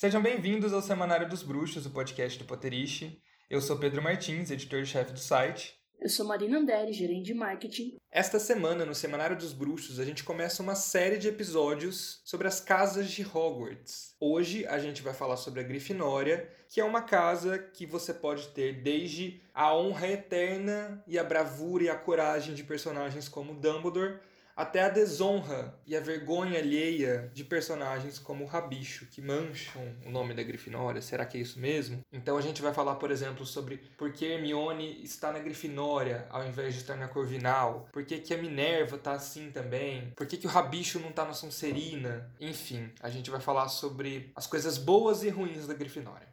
Sejam bem-vindos ao Semanário dos Bruxos, o podcast do Potterish. Eu sou Pedro Martins, editor-chefe do site. Eu sou Marina Anderi, gerente de marketing. Esta semana, no Semanário dos Bruxos, a gente começa uma série de episódios sobre as casas de Hogwarts. Hoje a gente vai falar sobre a Grifinória, que é uma casa que você pode ter desde a honra eterna e a bravura e a coragem de personagens como Dumbledore, até a desonra e a vergonha alheia de personagens como o Rabicho, que mancham o nome da Grifinória. Será que é isso mesmo? Então a gente vai falar, por exemplo, sobre por que Hermione está na Grifinória ao invés de estar na Corvinal, por que, que a Minerva está assim também, por que, que o Rabicho não está na Sonserina. Enfim, a gente vai falar sobre as coisas boas e ruins da Grifinória.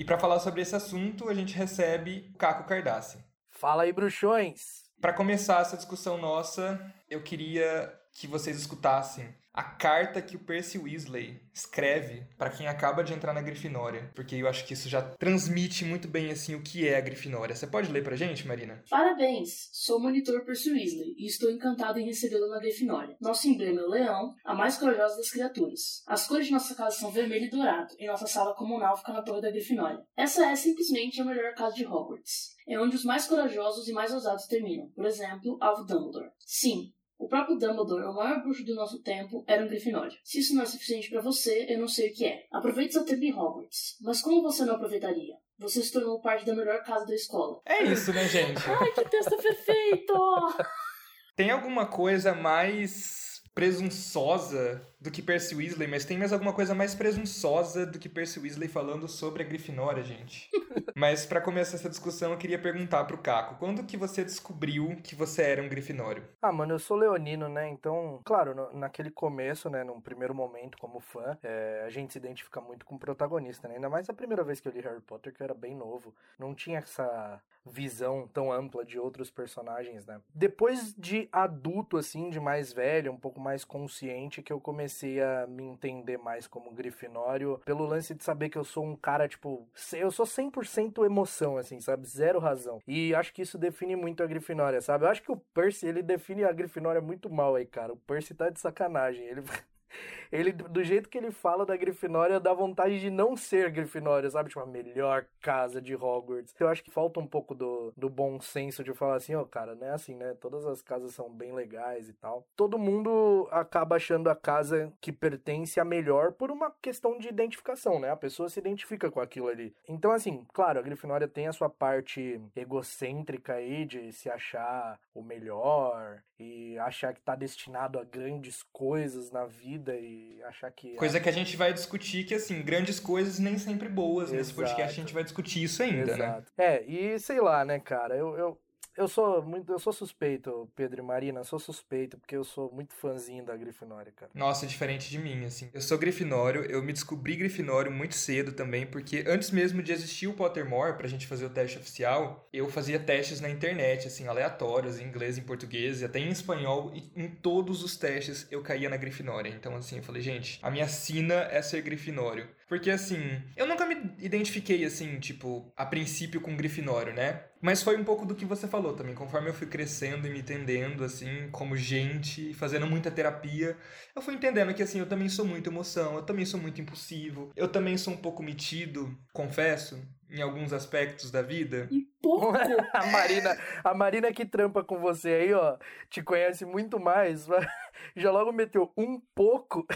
E para falar sobre esse assunto, a gente recebe o Caco Cardassi. Fala aí, bruxões! Para começar essa discussão nossa, eu queria que vocês escutassem a carta que o Percy Weasley escreve para quem acaba de entrar na Grifinória, porque eu acho que isso já transmite muito bem assim o que é a Grifinória. Você pode ler pra gente, Marina? Parabéns! Sou monitor Percy Weasley e estou encantado em recebê-lo na Grifinória. Nosso emblema é o leão, a mais corajosa das criaturas. As cores de nossa casa são vermelho e dourado, e nossa sala comunal fica na torre da Grifinória. Essa é simplesmente a melhor casa de Hogwarts. É onde os mais corajosos e mais ousados terminam. Por exemplo, Alvo Dumbledore. Sim, o próprio Dumbledore, o maior bruxo do nosso tempo, era um Grifinório. Se isso não é suficiente para você, eu não sei o que é. Aproveite seu tempo em Hogwarts. Mas como você não aproveitaria? Você se tornou parte da melhor casa da escola. É isso, né, gente? Ai, que texto perfeito! Tem alguma coisa mais presunçosa do que Percy Weasley, mas tem mais alguma coisa mais presunçosa do que Percy Weasley falando sobre a Grifinória, gente. mas para começar essa discussão, eu queria perguntar pro Caco, quando que você descobriu que você era um Grifinório? Ah, mano, eu sou leonino, né? Então, claro, no, naquele começo, né, num primeiro momento como fã, é, a gente se identifica muito com o protagonista, né? Ainda mais a primeira vez que eu li Harry Potter, que eu era bem novo. Não tinha essa visão tão ampla de outros personagens, né? Depois de adulto, assim, de mais velho, um pouco mais consciente, que eu comecei a me entender mais como grifinório, pelo lance de saber que eu sou um cara, tipo, eu sou 100% emoção, assim, sabe? Zero razão. E acho que isso define muito a grifinória, sabe? Eu acho que o Percy, ele define a grifinória muito mal aí, cara. O Percy tá de sacanagem. Ele ele, do jeito que ele fala da Grifinória, dá vontade de não ser Grifinória, sabe? Tipo, a melhor casa de Hogwarts. Eu acho que falta um pouco do, do bom senso de falar assim, ó, oh, cara, não é assim, né? Todas as casas são bem legais e tal. Todo mundo acaba achando a casa que pertence a melhor por uma questão de identificação, né? A pessoa se identifica com aquilo ali. Então, assim, claro, a Grifinória tem a sua parte egocêntrica aí de se achar o melhor e achar que tá destinado a grandes coisas na vida e achar que. Coisa que a gente vai discutir, que assim, grandes coisas nem sempre boas. Exato. Nesse podcast a gente vai discutir isso ainda, né? Exato. né? É, e sei lá, né, cara, eu, eu eu sou muito, eu sou suspeito, Pedro e Marina, sou suspeito porque eu sou muito fãzinho da Grifinória, cara. Nossa, diferente de mim, assim. Eu sou Grifinório, eu me descobri Grifinório muito cedo também, porque antes mesmo de existir o Pottermore pra gente fazer o teste oficial, eu fazia testes na internet, assim, aleatórios, em inglês, em português, e até em espanhol, e em todos os testes eu caía na Grifinória. Então, assim, eu falei, gente, a minha sina é ser Grifinório. Porque, assim, eu nunca me identifiquei, assim, tipo, a princípio com Grifinório, né? Mas foi um pouco do que você falou também. Conforme eu fui crescendo e me entendendo, assim, como gente, fazendo muita terapia, eu fui entendendo que, assim, eu também sou muito emoção, eu também sou muito impulsivo, eu também sou um pouco metido, confesso, em alguns aspectos da vida. Um pouco! a Marina, a Marina que trampa com você aí, ó, te conhece muito mais, já logo meteu um pouco.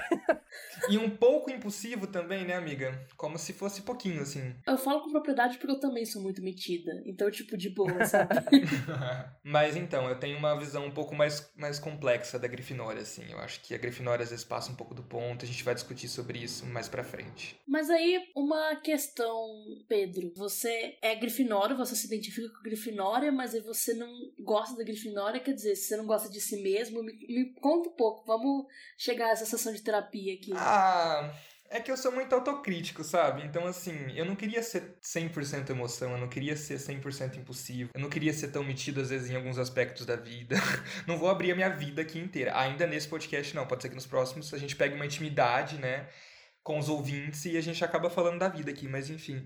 e um pouco impulsivo também, né, amiga? Como se fosse pouquinho, assim. Eu falo com propriedade porque eu também sou muito metida. Então, tipo, de boa, sabe? Mas então, eu tenho uma visão um pouco mais, mais complexa da Grifinória, assim. Eu acho que a Grifinória às vezes passa um pouco do ponto. A gente vai discutir sobre isso mais pra frente. Mas aí, uma questão, Pedro. Você é Grifinório, você se identifica com a Grifinória, mas aí você não gosta da Grifinória, quer dizer, se você não gosta de si mesmo, me, me conta um pouco. Vamos chegar a essa sessão de terapia aqui. Ah, é que eu sou muito autocrítico, sabe? Então, assim, eu não queria ser 100% emoção, eu não queria ser 100% impulsivo, eu não queria ser tão metido, às vezes, em alguns aspectos da vida. não vou abrir a minha vida aqui inteira. Ainda nesse podcast, não. Pode ser que nos próximos a gente pegue uma intimidade, né? Com os ouvintes e a gente acaba falando da vida aqui, mas enfim.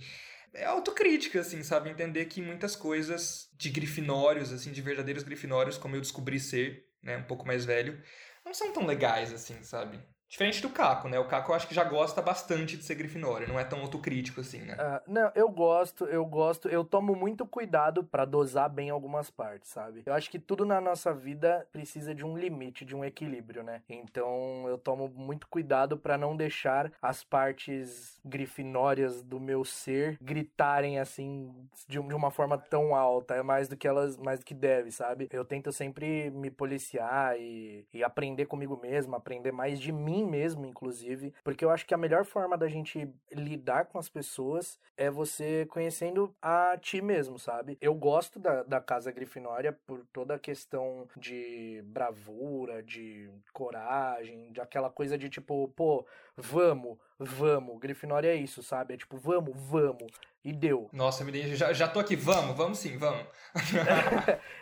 é autocrítica, assim, sabe? Entender que muitas coisas de grifinórios, assim, de verdadeiros grifinórios, como eu descobri ser, né, um pouco mais velho, não são tão legais, assim, sabe? Diferente do Caco, né? O Caco eu acho que já gosta bastante de ser Grifinória, não é tão autocrítico assim, né? Uh, não, eu gosto, eu gosto, eu tomo muito cuidado para dosar bem algumas partes, sabe? Eu acho que tudo na nossa vida precisa de um limite, de um equilíbrio, né? Então eu tomo muito cuidado para não deixar as partes grifinórias do meu ser gritarem assim de, uma forma tão alta, é mais do que elas, mais do que deve, sabe? Eu tento sempre me policiar e, e aprender comigo mesmo, aprender mais de mim mim mesmo, inclusive, porque eu acho que a melhor forma da gente lidar com as pessoas é você conhecendo a ti mesmo, sabe? Eu gosto da, da Casa Grifinória por toda a questão de bravura, de coragem, de aquela coisa de tipo, pô, vamos, vamos. Grifinória é isso, sabe? É tipo, vamos, vamos. E deu. Nossa, me já, já tô aqui, vamos, vamos sim, vamos.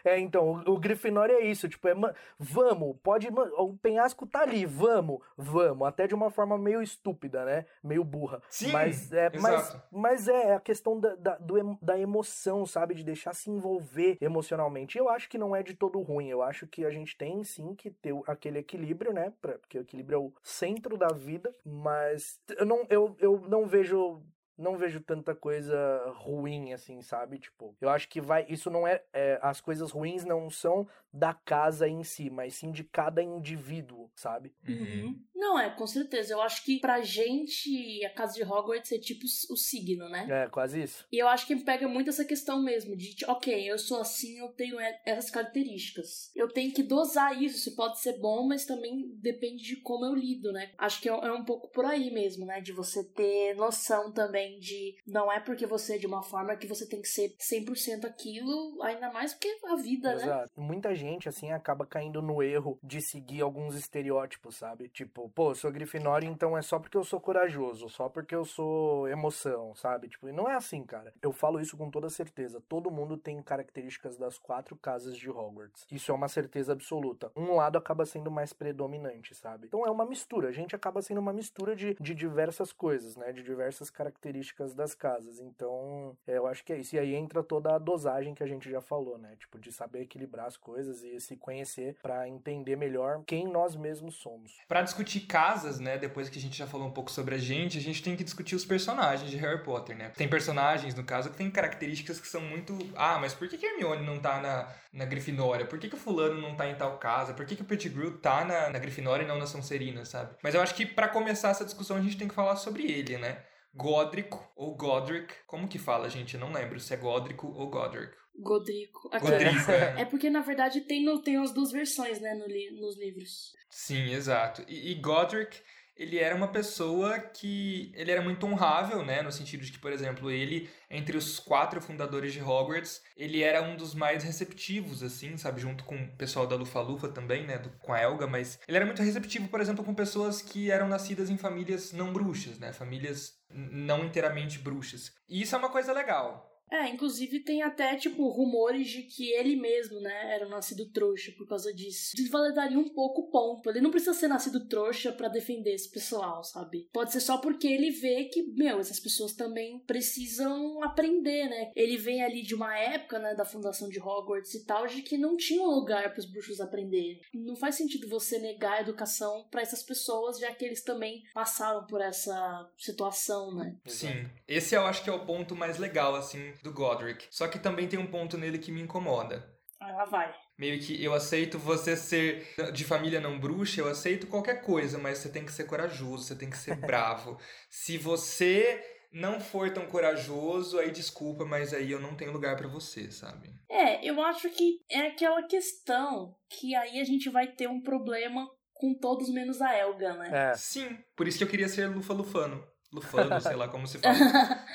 é, então, o, o Grifinória é isso, tipo, é, vamos, pode, o penhasco tá ali, vamos, vamos, até de uma forma meio estúpida, né, meio burra. Sim, mas é, mas, mas é a questão da, da, do, da emoção, sabe, de deixar se envolver emocionalmente. Eu acho que não é de todo ruim, eu acho que a gente tem sim que ter aquele equilíbrio, né, pra, porque o equilíbrio é o centro da vida, mas eu não, eu, eu não vejo não vejo tanta coisa ruim assim, sabe? Tipo, eu acho que vai. Isso não é, é, As coisas ruins não são da casa em si, mas sim de cada indivíduo, sabe? Uhum. Não, é, com certeza. Eu acho que pra gente a casa de Hogwarts é tipo o signo, né? É, quase isso. E eu acho que pega muito essa questão mesmo de, ok, eu sou assim, eu tenho essas características. Eu tenho que dosar isso. Isso pode ser bom, mas também depende de como eu lido, né? Acho que é, é um pouco por aí mesmo, né? De você ter noção também de não é porque você é de uma forma que você tem que ser 100% aquilo, ainda mais porque a vida, né? Exato. Muita gente gente, assim, acaba caindo no erro de seguir alguns estereótipos, sabe? Tipo, pô, eu sou Grifinória, então é só porque eu sou corajoso, só porque eu sou emoção, sabe? Tipo, e não é assim, cara. Eu falo isso com toda certeza. Todo mundo tem características das quatro casas de Hogwarts. Isso é uma certeza absoluta. Um lado acaba sendo mais predominante, sabe? Então é uma mistura. A gente acaba sendo uma mistura de, de diversas coisas, né? De diversas características das casas. Então, é, eu acho que é isso. E aí entra toda a dosagem que a gente já falou, né? Tipo, de saber equilibrar as coisas coisas e se conhecer para entender melhor quem nós mesmos somos. Para discutir casas, né, depois que a gente já falou um pouco sobre a gente, a gente tem que discutir os personagens de Harry Potter, né? Tem personagens, no caso, que tem características que são muito, ah, mas por que que Hermione não tá na, na Grifinória? Por que que o fulano não tá em tal casa? Por que que o Pettigrew tá na, na Grifinória e não na Sonserina, sabe? Mas eu acho que para começar essa discussão a gente tem que falar sobre ele, né? Godric ou Godric, como que fala, gente? Eu não lembro se é Godrico ou Godric. Godrico. Aqui. Godrico, é. é. porque, na verdade, tem, no, tem as duas versões, né, no nos livros. Sim, exato. E, e, Godric, ele era uma pessoa que... Ele era muito honrável, né, no sentido de que, por exemplo, ele, entre os quatro fundadores de Hogwarts, ele era um dos mais receptivos, assim, sabe, junto com o pessoal da Lufa-Lufa também, né, do, com a Elga, mas ele era muito receptivo, por exemplo, com pessoas que eram nascidas em famílias não bruxas, né, famílias não inteiramente bruxas. E isso é uma coisa legal, é, inclusive tem até, tipo, rumores de que ele mesmo, né, era nascido trouxa por causa disso. Desvalidaria um pouco o ponto. Ele não precisa ser nascido trouxa para defender esse pessoal, sabe? Pode ser só porque ele vê que, meu, essas pessoas também precisam aprender, né? Ele vem ali de uma época, né, da fundação de Hogwarts e tal, de que não tinha um lugar para os bruxos aprenderem. Não faz sentido você negar a educação para essas pessoas, já que eles também passaram por essa situação, né? Sim. Esse eu acho que é o ponto mais legal, assim, do Godric. Só que também tem um ponto nele que me incomoda. Ah, lá vai. Meio que eu aceito você ser de família não bruxa, eu aceito qualquer coisa, mas você tem que ser corajoso, você tem que ser bravo. Se você não for tão corajoso, aí desculpa, mas aí eu não tenho lugar para você, sabe? É, eu acho que é aquela questão que aí a gente vai ter um problema com todos menos a Elga, né? É. Sim, por isso que eu queria ser Lufa-Lufano. Lufano, sei lá como se fala.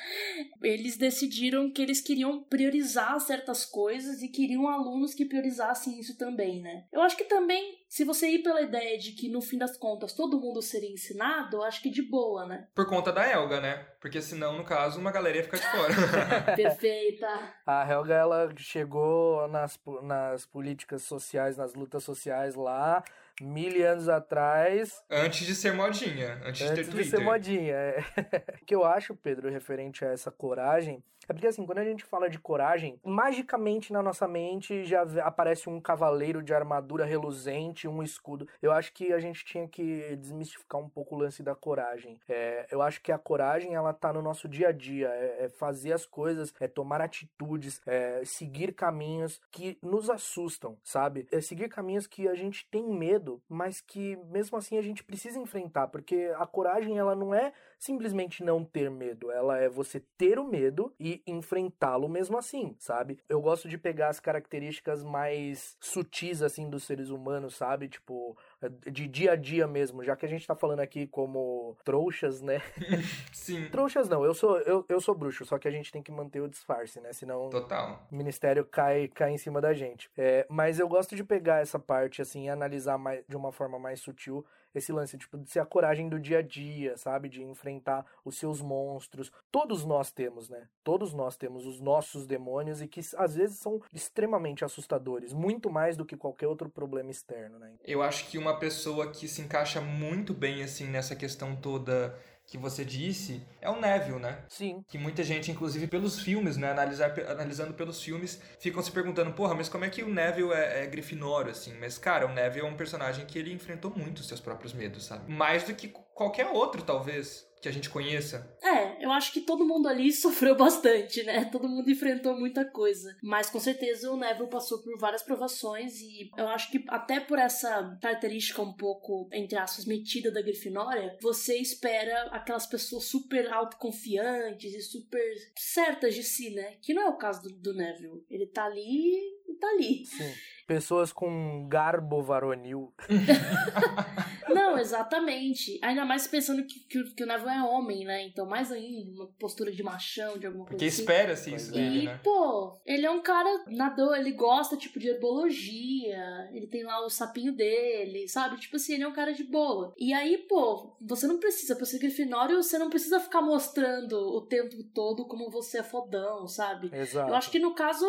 eles decidiram que eles queriam priorizar certas coisas e queriam alunos que priorizassem isso também, né? Eu acho que também, se você ir pela ideia de que no fim das contas todo mundo seria ensinado, eu acho que de boa, né? Por conta da Helga, né? Porque senão, no caso, uma galera ia ficar de fora. Perfeita. A Helga, ela chegou nas, nas políticas sociais, nas lutas sociais lá, mil anos atrás. Antes de ser modinha, antes, antes de ter Twitter. de ser modinha. É. o que eu acho, Pedro, referente a essa coragem é porque assim, quando a gente fala de coragem, magicamente na nossa mente já aparece um cavaleiro de armadura reluzente, um escudo. Eu acho que a gente tinha que desmistificar um pouco o lance da coragem. É, eu acho que a coragem ela tá no nosso dia a dia, é, é fazer as coisas, é tomar atitudes, é seguir caminhos que nos assustam, sabe? É seguir caminhos que a gente tem medo, mas que mesmo assim a gente precisa enfrentar, porque a coragem ela não é simplesmente não ter medo, ela é você ter o medo e enfrentá-lo mesmo assim, sabe? Eu gosto de pegar as características mais sutis, assim, dos seres humanos, sabe? Tipo, de dia a dia mesmo, já que a gente tá falando aqui como trouxas, né? Sim. trouxas não, eu sou, eu, eu sou bruxo, só que a gente tem que manter o disfarce, né? Senão Total. o ministério cai, cai em cima da gente. É, mas eu gosto de pegar essa parte, assim, e analisar mais, de uma forma mais sutil esse lance, tipo, de ser a coragem do dia a dia, sabe? De enfrentar os seus monstros. Todos nós temos, né? Todos nós temos os nossos demônios e que às vezes são extremamente assustadores, muito mais do que qualquer outro problema externo, né? Eu acho que uma pessoa que se encaixa muito bem, assim, nessa questão toda que você disse é o Neville, né? Sim. Que muita gente, inclusive pelos filmes, né? Analisar, analisando pelos filmes, ficam se perguntando, porra, mas como é que o Neville é, é Grifinório, assim? Mas, cara, o Neville é um personagem que ele enfrentou muito os seus próprios medos, sabe? Mais do que qualquer outro, talvez que a gente conheça? É, eu acho que todo mundo ali sofreu bastante, né? Todo mundo enfrentou muita coisa. Mas com certeza o Neville passou por várias provações e eu acho que até por essa característica um pouco, entre aspas, metida da Grifinória, você espera aquelas pessoas super autoconfiantes e super certas de si, né? Que não é o caso do, do Neville. Ele tá ali e tá ali. Sim pessoas com garbo varonil. Exatamente. Ainda mais pensando que, que, que, o Neville é homem, né? Então, mais ainda, uma postura de machão, de alguma coisa Porque assim. espera-se isso dele, e, né? pô, ele é um cara nador, ele gosta, tipo, de herbologia, ele tem lá o sapinho dele, sabe? Tipo assim, ele é um cara de boa. E aí, pô, você não precisa, pra ser Grifinório, você não precisa ficar mostrando o tempo todo como você é fodão, sabe? Exato. Eu acho que no caso,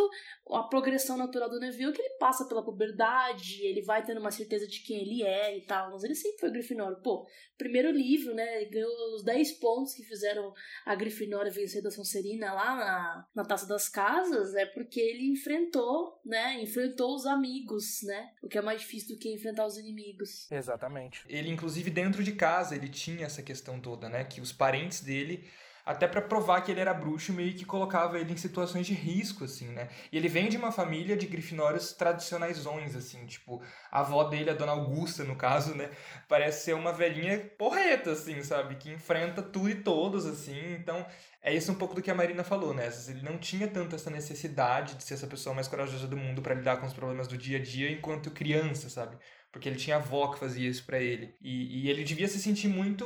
a progressão natural do Neville é que ele passa pela puberdade, ele vai tendo uma certeza de quem ele é e tal, mas ele sempre foi Grifinório. Pô, primeiro livro, né, ganhou os 10 pontos que fizeram a Grifinória vencer da Sonserina lá na, na Taça das Casas, é porque ele enfrentou, né, enfrentou os amigos, né, o que é mais difícil do que enfrentar os inimigos. Exatamente. Ele, inclusive, dentro de casa, ele tinha essa questão toda, né, que os parentes dele até para provar que ele era bruxo, meio que colocava ele em situações de risco, assim, né? E ele vem de uma família de grifinórios tradicionaisões, assim, tipo, a avó dele, a dona Augusta, no caso, né? Parece ser uma velhinha porreta, assim, sabe? Que enfrenta tudo e todos, assim, então... É isso um pouco do que a Marina falou, né? Ele não tinha tanto essa necessidade de ser essa pessoa mais corajosa do mundo para lidar com os problemas do dia a dia enquanto criança, sabe? Porque ele tinha avó que fazia isso para ele. E, e, ele devia se sentir muito,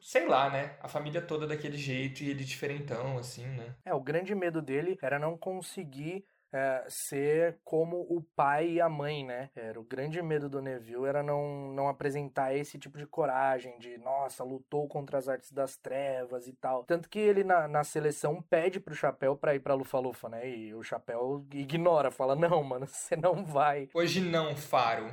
sei lá, né? A família toda daquele jeito e ele diferentão, assim, né? É, o grande medo dele era não conseguir é, ser como o pai e a mãe, né? Era o grande medo do Neville era não, não apresentar esse tipo de coragem, de nossa, lutou contra as artes das trevas e tal. Tanto que ele na, na seleção pede pro Chapéu pra ir pra Lufa-Lufa, né? E o Chapéu ignora, fala: não, mano, você não vai. Hoje não, Faro.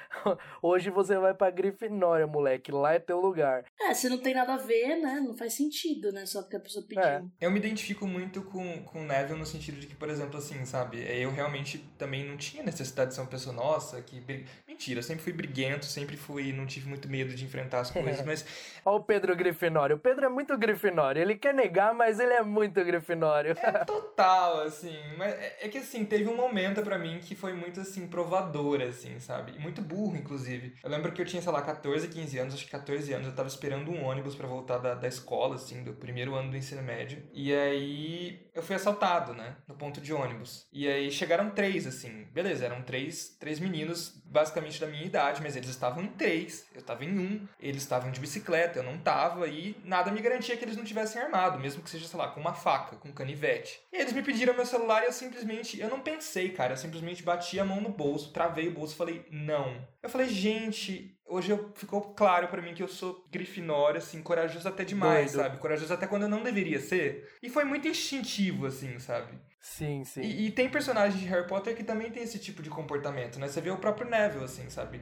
Hoje você vai pra Grifinória, moleque, lá é teu lugar. É, se não tem nada a ver, né? Não faz sentido, né? Só porque a pessoa pediu. É. Eu me identifico muito com, com o Neville no sentido de que, por exemplo, assim, sabe? Eu realmente também não tinha necessidade de ser uma pessoa, nossa, que. Mentira, eu sempre fui briguento, sempre fui. Não tive muito medo de enfrentar as coisas, mas. Olha o Pedro Grifinório. O Pedro é muito Grifinório. Ele quer negar, mas ele é muito Grifinório. É total, assim. Mas é, é que, assim, teve um momento para mim que foi muito, assim, provador, assim, sabe? E muito burro, inclusive. Eu lembro que eu tinha, sei lá, 14, 15 anos, acho que 14 anos, eu tava esperando um ônibus para voltar da, da escola, assim, do primeiro ano do ensino médio. E aí eu fui assaltado, né? No ponto de ônibus. E aí chegaram três, assim. Beleza, eram três, três meninos, basicamente da minha idade, mas eles estavam em três, eu tava em um. Eles estavam de bicicleta, eu não tava, e nada me garantia que eles não tivessem armado, mesmo que seja, sei lá, com uma faca, com canivete. E eles me pediram meu celular e eu simplesmente, eu não pensei, cara, eu simplesmente bati a mão no bolso, travei o bolso e falei, não. Eu falei, gente, hoje eu, ficou claro para mim que eu sou grifinória, assim, corajoso até demais, Doido. sabe? Corajoso até quando eu não deveria ser. E foi muito instintivo, assim, sabe? Sim, sim. E, e tem personagens de Harry Potter que também tem esse tipo de comportamento, né? Você vê o próprio Neville, assim, sabe?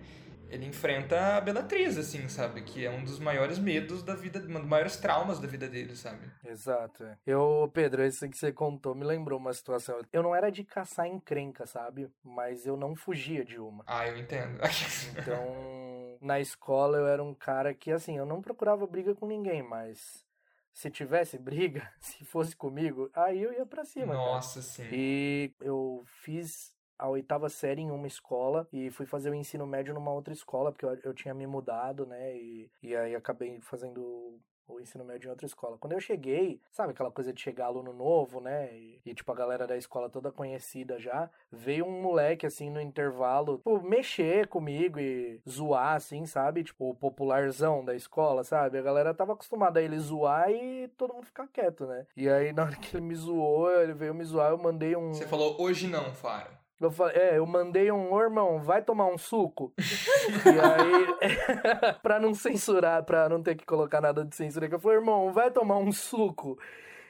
Ele enfrenta a Bellatrix, assim, sabe? Que é um dos maiores medos da vida, um dos maiores traumas da vida dele, sabe? Exato. é. Eu, Pedro, esse que você contou me lembrou uma situação. Eu não era de caçar encrenca, sabe? Mas eu não fugia de uma. Ah, eu entendo. Então, na escola eu era um cara que, assim, eu não procurava briga com ninguém, mas se tivesse briga, se fosse comigo, aí eu ia pra cima. cara. Nossa, sim. E eu fiz a oitava série em uma escola e fui fazer o ensino médio numa outra escola, porque eu, eu tinha me mudado, né? E, e aí acabei fazendo o ensino médio em outra escola. Quando eu cheguei, sabe aquela coisa de chegar aluno novo, né? E, e, tipo, a galera da escola toda conhecida já, veio um moleque, assim, no intervalo, tipo, mexer comigo e zoar, assim, sabe? Tipo, o popularzão da escola, sabe? A galera tava acostumada a ele zoar e todo mundo ficar quieto, né? E aí, na hora que ele me zoou, ele veio me zoar, eu mandei um... Você falou hoje não, Faro. Eu falei, é, eu mandei um, ô irmão, vai tomar um suco? e aí, pra não censurar, pra não ter que colocar nada de censura, que eu falei, irmão, vai tomar um suco?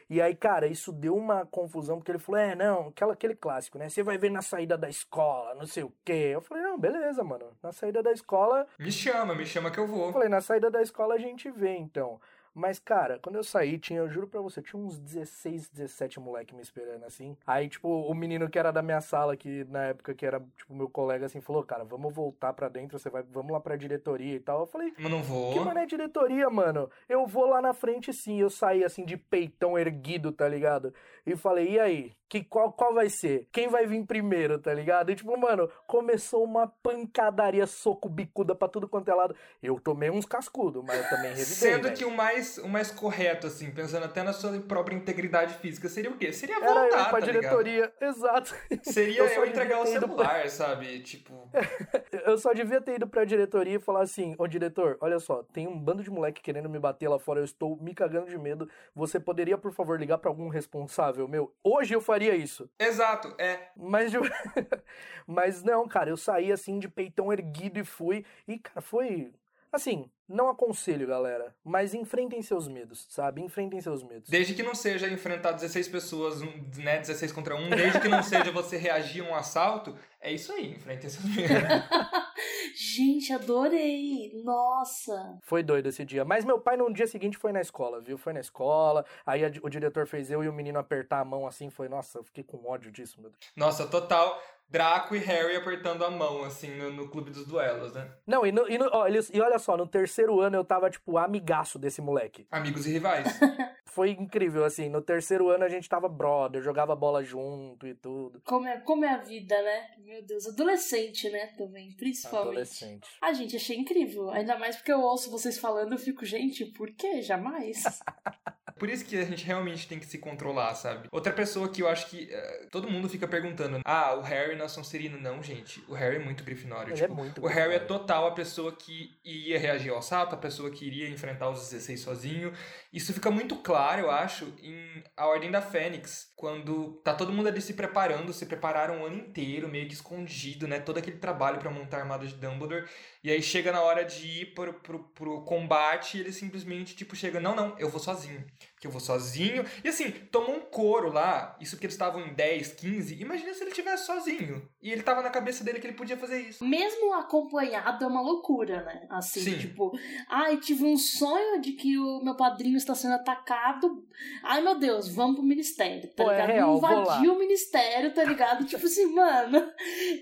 E aí, cara, isso deu uma confusão, porque ele falou, é, não, aquela, aquele clássico, né? Você vai ver na saída da escola, não sei o quê. Eu falei, não, beleza, mano. Na saída da escola. Me chama, me chama que eu vou. Eu falei, na saída da escola a gente vê, então. Mas, cara, quando eu saí, tinha, eu juro pra você, tinha uns 16, 17 moleque me esperando, assim. Aí, tipo, o menino que era da minha sala, que na época que era, tipo, meu colega, assim, falou, cara, vamos voltar pra dentro, você vai, vamos lá pra diretoria e tal. Eu falei, Mas não vou. que mané diretoria, mano? Eu vou lá na frente sim. Eu saí assim de peitão erguido, tá ligado? E falei, e aí? Que, qual, qual vai ser? Quem vai vir primeiro, tá ligado? E tipo, mano, começou uma pancadaria, soco, bicuda pra tudo quanto é lado. Eu tomei uns cascudos, mas eu também revidei, Sendo que o mais, o mais correto, assim, pensando até na sua própria integridade física, seria o quê? Seria Era eu voltar, pra tá ligado? diretoria, exato. Seria Eu eu, entregar o ido pra- celular, sabe? Tipo, Eu só devia ter ido pra diretoria e falar assim: Ô diretor, olha só, tem um bando de moleque querendo me bater lá fora, eu estou me cagando de medo. Você poderia, por favor, ligar pra algum responsável meu? Hoje eu faria isso. exato, é. Mas, de- mas não, cara, eu saí assim de peitão erguido e fui. E, cara, foi. Assim, não aconselho, galera. Mas enfrentem seus medos, sabe? Enfrentem seus medos. Desde que não seja enfrentar 16 pessoas, um, né, 16 contra 1, desde que não seja você reagir a um assalto, é isso aí, enfrente seus medos. Gente, adorei! Nossa! Foi doido esse dia. Mas meu pai no dia seguinte foi na escola, viu? Foi na escola. Aí a- o diretor fez eu e o menino apertar a mão assim. Foi, nossa, eu fiquei com ódio disso, meu Deus. Nossa, total. Draco e Harry apertando a mão, assim, no, no clube dos duelos, né? Não, e, no- e no- ó, eles- e olha só, no terceiro ano eu tava, tipo, amigaço desse moleque. Amigos e rivais. Foi incrível, assim. No terceiro ano a gente tava brother, jogava bola junto e tudo. Como é, como é a vida, né? Meu Deus, adolescente, né? Também, principalmente. Adolescente. Ah, gente, achei incrível. Ainda mais porque eu ouço vocês falando, eu fico, gente, por que? Jamais. Por isso que a gente realmente tem que se controlar, sabe? Outra pessoa que eu acho que eh, todo mundo fica perguntando: ah, o Harry não é Sonserino. Não, gente. O Harry é muito Grifinório. Ele tipo, é muito o Harry é total a pessoa que iria reagir ao assalto, a pessoa que iria enfrentar os 16 sozinho. Isso fica muito claro, eu acho, em A Ordem da Fênix, quando tá todo mundo ali se preparando, se prepararam o ano inteiro, meio que escondido, né? Todo aquele trabalho pra montar a armada de Dumbledore. E aí chega na hora de ir pro, pro, pro combate e ele simplesmente, tipo, chega, não, não, eu vou sozinho. Que eu vou sozinho. E assim, tomou um couro lá, isso porque eles estavam em 10, 15. Imagina se ele tivesse sozinho. E ele tava na cabeça dele que ele podia fazer isso. Mesmo acompanhado é uma loucura, né? Assim, Sim. tipo, ai, tive um sonho de que o meu padrinho está sendo atacado. Ai, meu Deus, vamos pro ministério, tá Pô, é ligado? real, vou lá. Invadir o ministério, tá ligado? tipo assim, mano.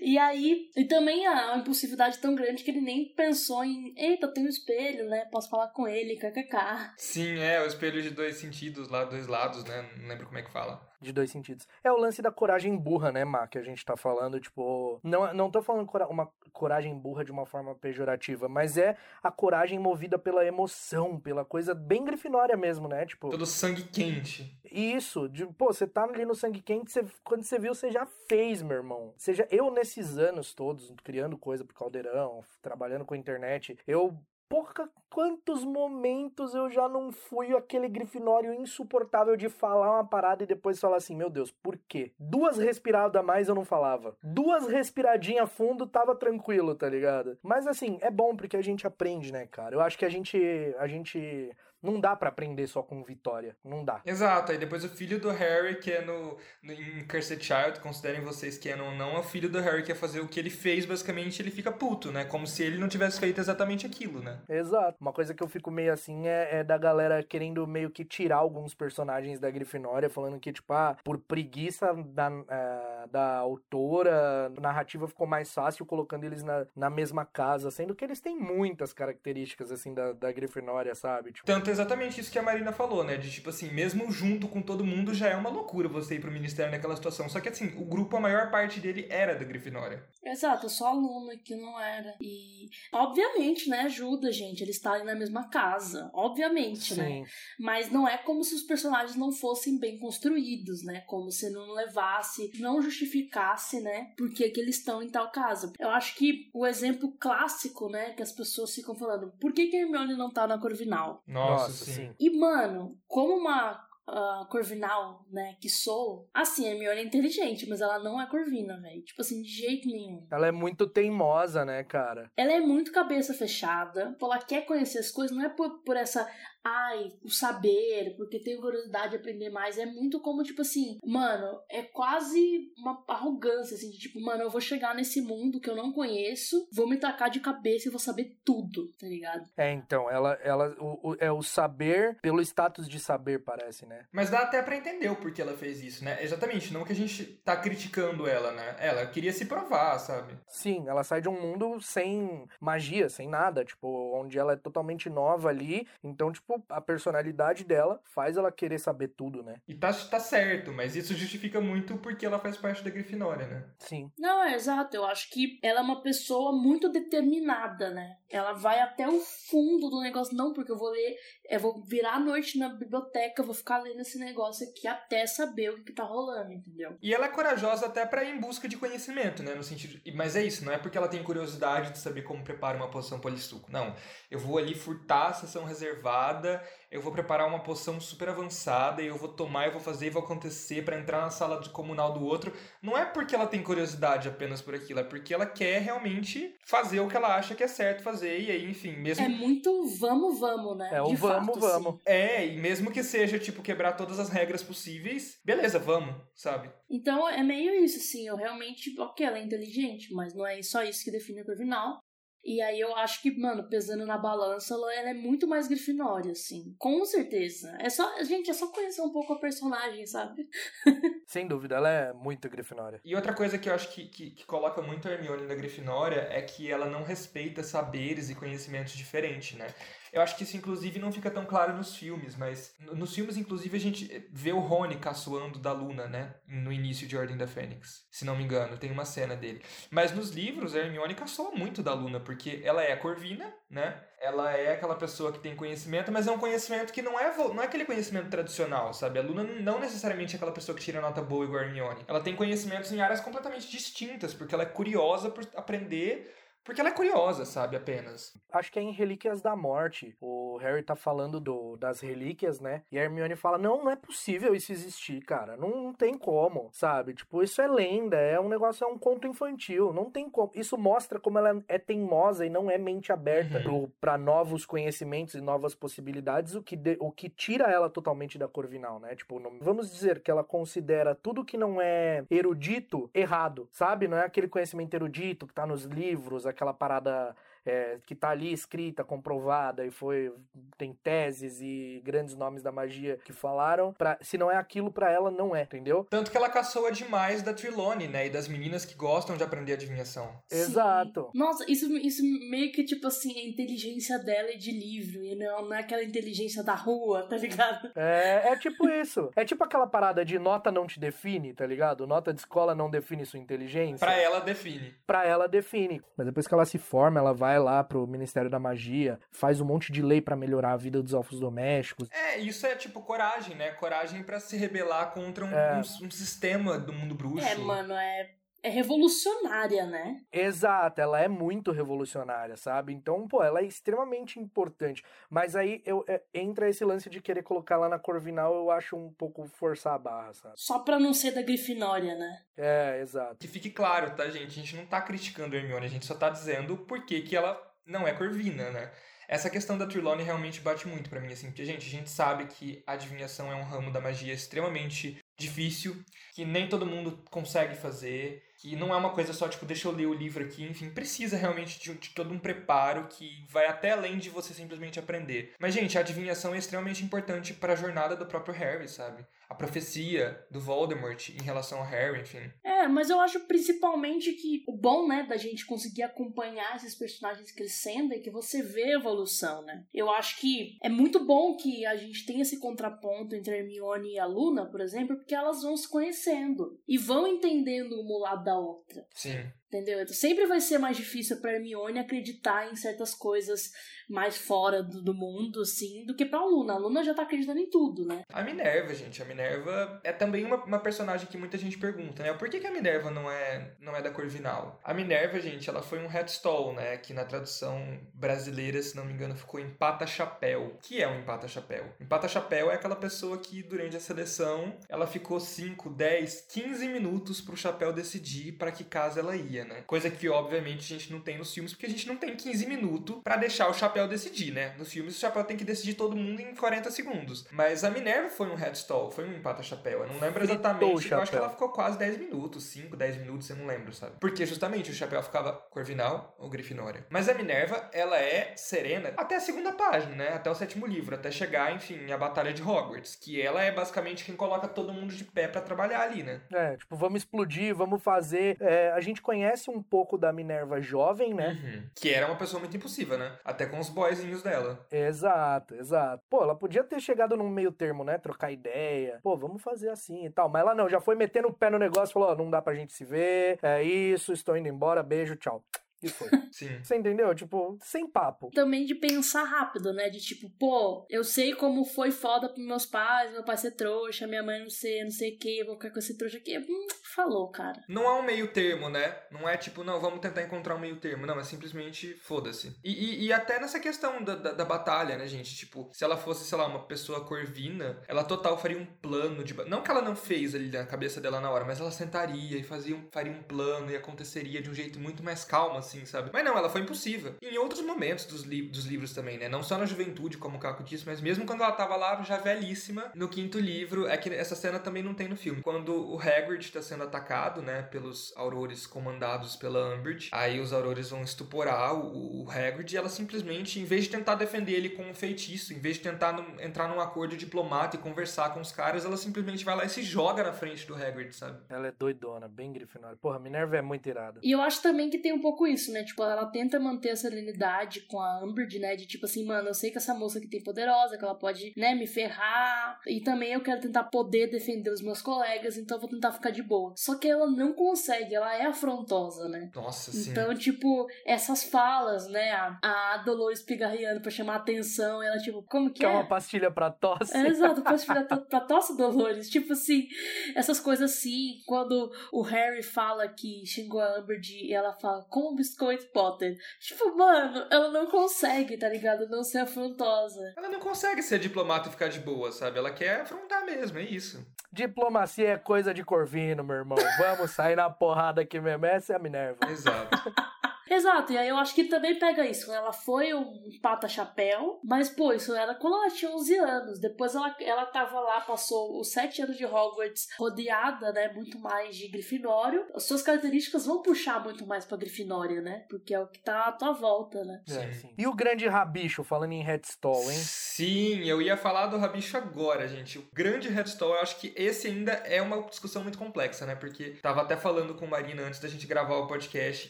E aí, e também a impulsividade tão grande que ele nem pensou em, eita, tem um espelho, né? Posso falar com ele, kkk. Sim, é, o espelho de dois sentidos lá, dois lados, né? Não lembro como é que fala. De dois sentidos. É o lance da coragem burra, né, Má? Que a gente tá falando, tipo. Não, não tô falando cora- uma coragem burra de uma forma pejorativa, mas é a coragem movida pela emoção, pela coisa bem grifinória mesmo, né? Tipo. Todo sangue quente. Isso, de, pô, você tá ali no sangue quente, você- quando você viu, você já fez, meu irmão. Seja eu nesses anos todos, criando coisa pro Caldeirão, trabalhando com internet, eu. Porra, quantos momentos eu já não fui aquele grifinório insuportável de falar uma parada e depois falar assim, meu Deus, por quê? Duas respiradas a mais eu não falava. Duas respiradinhas fundo tava tranquilo, tá ligado? Mas assim, é bom porque a gente aprende, né, cara? Eu acho que a gente. A gente Não dá para aprender só com vitória. Não dá. Exato. Aí depois o filho do Harry, que é no, no em Cursed Child, considerem vocês que é ou não, é o filho do Harry que é fazer o que ele fez, basicamente, ele fica puto, né? Como se ele não tivesse feito exatamente aquilo, né? Exato. Uma coisa que eu fico meio assim é, é da galera querendo meio que tirar alguns personagens da Grifinória, falando que, tipo, ah, por preguiça da, é, da autora, a narrativa ficou mais fácil colocando eles na, na mesma casa, sendo que eles têm muitas características, assim, da, da Grifinória, sabe? Tipo... Tanto exatamente isso que a Marina falou, né? De, tipo assim, mesmo junto com todo mundo, já é uma loucura você ir pro ministério naquela situação. Só que, assim, o grupo, a maior parte dele era da Grifinória. Exato, só aluna que não era. E, obviamente, né, ajuda, gente, eles estarem na mesma casa. Obviamente, né? Sim. né? Mas não é como se os personagens não fossem bem construídos, né? Como se não levasse, não justificasse, né? Por que, que eles estão em tal casa. Eu acho que o exemplo clássico, né, que as pessoas ficam falando, por que, que a Hermione não tá na Corvinal? Nossa, Nossa sim. E, mano, como uma uh, Corvinal, né, que sou, assim, a Hermione é inteligente, mas ela não é Corvina, velho. Tipo assim, de jeito nenhum. Ela é muito teimosa, né, cara? Ela é muito cabeça fechada. Ela quer conhecer as coisas, não é por, por essa ai, o saber, porque tenho curiosidade de aprender mais. É muito como, tipo assim, mano, é quase uma arrogância, assim, de tipo, mano, eu vou chegar nesse mundo que eu não conheço, vou me tacar de cabeça e vou saber tudo, tá ligado? É, então, ela, ela o, o, é o saber pelo status de saber, parece, né? Mas dá até para entender o porquê ela fez isso, né? Exatamente, não que a gente tá criticando ela, né? Ela queria se provar, sabe? Sim, ela sai de um mundo sem magia, sem nada, tipo, onde ela é totalmente nova ali, então, tipo, tipo, a personalidade dela faz ela querer saber tudo, né? E tá, tá certo, mas isso justifica muito porque ela faz parte da Grifinória, né? Sim. Não, é exato. Eu acho que ela é uma pessoa muito determinada, né? Ela vai até o fundo do negócio. Não, porque eu vou ler, eu vou virar a noite na biblioteca, vou ficar lendo esse negócio aqui até saber o que, que tá rolando, entendeu? E ela é corajosa até para ir em busca de conhecimento, né? No sentido. Mas é isso, não é porque ela tem curiosidade de saber como prepara uma poção polissuco. Não. Eu vou ali furtar a sessão reservada eu vou preparar uma poção super avançada e eu vou tomar, eu vou fazer e vou acontecer para entrar na sala de comunal do outro. Não é porque ela tem curiosidade apenas por aquilo, é porque ela quer realmente fazer o que ela acha que é certo fazer e aí, enfim, mesmo É muito vamos, vamos, né? É o de vamos, fato, vamos. Assim. É, e mesmo que seja tipo quebrar todas as regras possíveis, beleza, vamos, sabe? Então é meio isso, assim, eu realmente, ok, ela é inteligente, mas não é só isso que define a Corvinal. E aí eu acho que, mano, pesando na balança, ela, ela é muito mais grifinória, assim. Com certeza. É só, gente, é só conhecer um pouco a personagem, sabe? Sem dúvida, ela é muito grifinória. E outra coisa que eu acho que, que, que, coloca muito a Hermione na grifinória é que ela não respeita saberes e conhecimentos diferentes, né? Eu acho que isso, inclusive, não fica tão claro nos filmes, mas nos filmes, inclusive, a gente vê o Rony caçoando da Luna, né? No início de Ordem da Fênix. Se não me engano, tem uma cena dele. Mas nos livros, a Hermione caçoa muito da Luna, porque ela é a Corvina, né? Ela é aquela pessoa que tem conhecimento, mas é um conhecimento que não é, não é aquele conhecimento tradicional, sabe? A Luna não necessariamente é aquela pessoa que tira nota boa igual a Hermione. Ela tem conhecimentos em áreas completamente distintas, porque ela é curiosa por aprender porque ela é curiosa, sabe, apenas. Acho que é em Relíquias da Morte. O Harry tá falando do, das relíquias, né? E a Hermione fala: Não, não é possível isso existir, cara. Não, não tem como, sabe? Tipo, isso é lenda, é um negócio, é um conto infantil. Não tem como. Isso mostra como ela é teimosa e não é mente aberta uhum. para novos conhecimentos e novas possibilidades, o que, de, o que tira ela totalmente da Corvinal, né? Tipo, não, vamos dizer que ela considera tudo que não é erudito errado, sabe? Não é aquele conhecimento erudito que tá nos livros, aquela parada é, que tá ali escrita, comprovada, e foi. tem teses e grandes nomes da magia que falaram. Pra, se não é aquilo para ela, não é, entendeu? Tanto que ela caçoa demais da Trilone, né? E das meninas que gostam de aprender adivinhação. Sim. Exato. Nossa, isso, isso meio que, tipo assim, a inteligência dela é de livro, e não, não é aquela inteligência da rua, tá ligado? É, é tipo isso. É tipo aquela parada de nota não te define, tá ligado? Nota de escola não define sua inteligência. Pra ela define. Pra ela define. Mas depois que ela se forma, ela vai vai lá pro Ministério da Magia, faz um monte de lei para melhorar a vida dos elfos domésticos. É, isso é tipo coragem, né? Coragem para se rebelar contra um, é. um, um sistema do mundo bruxo. É, mano, é é revolucionária, né? Exato, ela é muito revolucionária, sabe? Então, pô, ela é extremamente importante. Mas aí eu, é, entra esse lance de querer colocar lá na Corvinal, eu acho um pouco forçar a barra, sabe? Só pra não ser da Grifinória, né? É, exato. Que fique claro, tá, gente? A gente não tá criticando a Hermione, a gente só tá dizendo por que que ela não é Corvina, né? Essa questão da Trelawney realmente bate muito para mim, assim, porque, gente, a gente sabe que a adivinhação é um ramo da magia extremamente difícil, que nem todo mundo consegue fazer, que não é uma coisa só, tipo, deixa eu ler o livro aqui, enfim, precisa realmente de, de, todo um preparo que vai até além de você simplesmente aprender. Mas, gente, a adivinhação é extremamente importante para a jornada do próprio Harry, sabe? A profecia do Voldemort em relação ao Harry, enfim. É, mas eu acho principalmente que o bom, né, da gente conseguir acompanhar esses personagens crescendo é que você vê a evolução, né? Eu acho que é muito bom que a gente tenha esse contraponto entre a Hermione e a Luna, por exemplo, porque elas vão se conhecendo e vão entendendo um lado da outra. Sim. Entendeu? Então sempre vai ser mais difícil para Hermione acreditar em certas coisas mais fora do, do, mundo, assim, do que pra Luna. A Luna já tá acreditando em tudo, né? A Minerva, gente. A Minerva é também uma, uma personagem que muita gente pergunta, né? Por que, que a Minerva não é, não é da Corvinal? A Minerva, gente, ela foi um headstall, né? Que na tradução brasileira, se não me engano, ficou empata-chapéu. que é um empata-chapéu? Empata-chapéu é aquela pessoa que, durante a seleção, ela ficou 5, 10, 15 minutos pro chapéu decidir para que casa ela ia né? Coisa que, obviamente, a gente não tem nos filmes, porque a gente não tem 15 minutos para deixar o chapéu decidir, né? Nos filmes, o chapéu tem que decidir todo mundo em 40 segundos. Mas a Minerva foi um headstall, foi um empata-chapéu. Eu não lembro exatamente. Eu acho que ela ficou quase 10 minutos, 5, 10 minutos, eu não lembro, sabe? Porque justamente o chapéu ficava Corvinal ou Grifinória. Mas a Minerva, ela é serena até a segunda página, né? Até o sétimo livro, até chegar, enfim, a Batalha de Hogwarts. Que ela é basicamente quem coloca todo mundo de pé para trabalhar ali, né? É, tipo, vamos explodir, vamos fazer. É, a gente conhece conhece um pouco da Minerva jovem, né? Uhum. Que era uma pessoa muito impossível, né? Até com os boyzinhos dela. Exato, exato. Pô, ela podia ter chegado num meio termo, né? Trocar ideia. Pô, vamos fazer assim e tal. Mas ela não, já foi metendo o pé no negócio, falou: ó, não dá pra gente se ver, é isso, estou indo embora, beijo, tchau. E foi. Sim. Você entendeu? Tipo, sem papo. Também de pensar rápido, né? De tipo, pô, eu sei como foi foda pros meus pais, meu pai ser trouxa, minha mãe não ser não sei o que, vou ficar com esse trouxa aqui. Hum, falou, cara. Não há um meio termo, né? Não é tipo, não, vamos tentar encontrar um meio termo. Não, é simplesmente foda-se. E, e, e, até nessa questão da, da, da, batalha, né, gente? Tipo, se ela fosse, sei lá, uma pessoa corvina, ela total faria um plano de. Não que ela não fez ali na cabeça dela na hora, mas ela sentaria e fazia um, faria um plano e aconteceria de um jeito muito mais calmo, assim, sabe? Mas não, ela foi impossível. Em outros momentos dos, li dos livros também, né? Não só na juventude, como o Caco disse, mas mesmo quando ela tava lá já velhíssima, no quinto livro, é que essa cena também não tem no filme. Quando o Hagrid tá sendo atacado, né, pelos aurores comandados pela Umbridge, aí os aurores vão estuporar o, o Hagrid e ela simplesmente, em vez de tentar defender ele com um feitiço, em vez de tentar entrar num acordo diplomata e conversar com os caras, ela simplesmente vai lá e se joga na frente do Hagrid, sabe? Ela é doidona, bem grifinória. Porra, Minerva é muito irada. E eu acho também que tem um pouco isso, né? Tipo, ela tenta manter a serenidade com a Umbridge, né? De tipo assim, mano, eu sei que essa moça aqui tem poderosa, que ela pode, né, me ferrar. E também eu quero tentar poder defender os meus colegas, então eu vou tentar ficar de boa. Só que ela não consegue, ela é afrontosa, né? Nossa, sim. Então, tipo, essas falas, né? A, a Dolores pigarreando pra chamar atenção, ela, tipo, como que, que é? é uma pastilha pra tosse. É, exato, pastilha pra tosse, Dolores. Tipo assim, essas coisas assim, quando o Harry fala que xingou a Umbridge e ela fala, como biscoito Potter. Tipo, mano, ela não consegue, tá ligado? Não ser afrontosa. Ela não consegue ser diplomata e ficar de boa, sabe? Ela quer afrontar mesmo, é isso. Diplomacia é coisa de corvino, meu irmão. Vamos sair na porrada aqui mesmo. Essa é a Minerva. Exato. Exato, e aí eu acho que também pega isso. Ela foi um pata-chapéu, mas, pô, isso era quando ela tinha 11 anos. Depois ela, ela tava lá, passou os 7 anos de Hogwarts rodeada, né, muito mais de Grifinório. As suas características vão puxar muito mais pra Grifinória, né? Porque é o que tá à tua volta, né? Sim. É, sim. E o grande rabicho, falando em Headstall, hein? Sim, eu ia falar do rabicho agora, gente. O grande Headstall, eu acho que esse ainda é uma discussão muito complexa, né? Porque tava até falando com Marina antes da gente gravar o podcast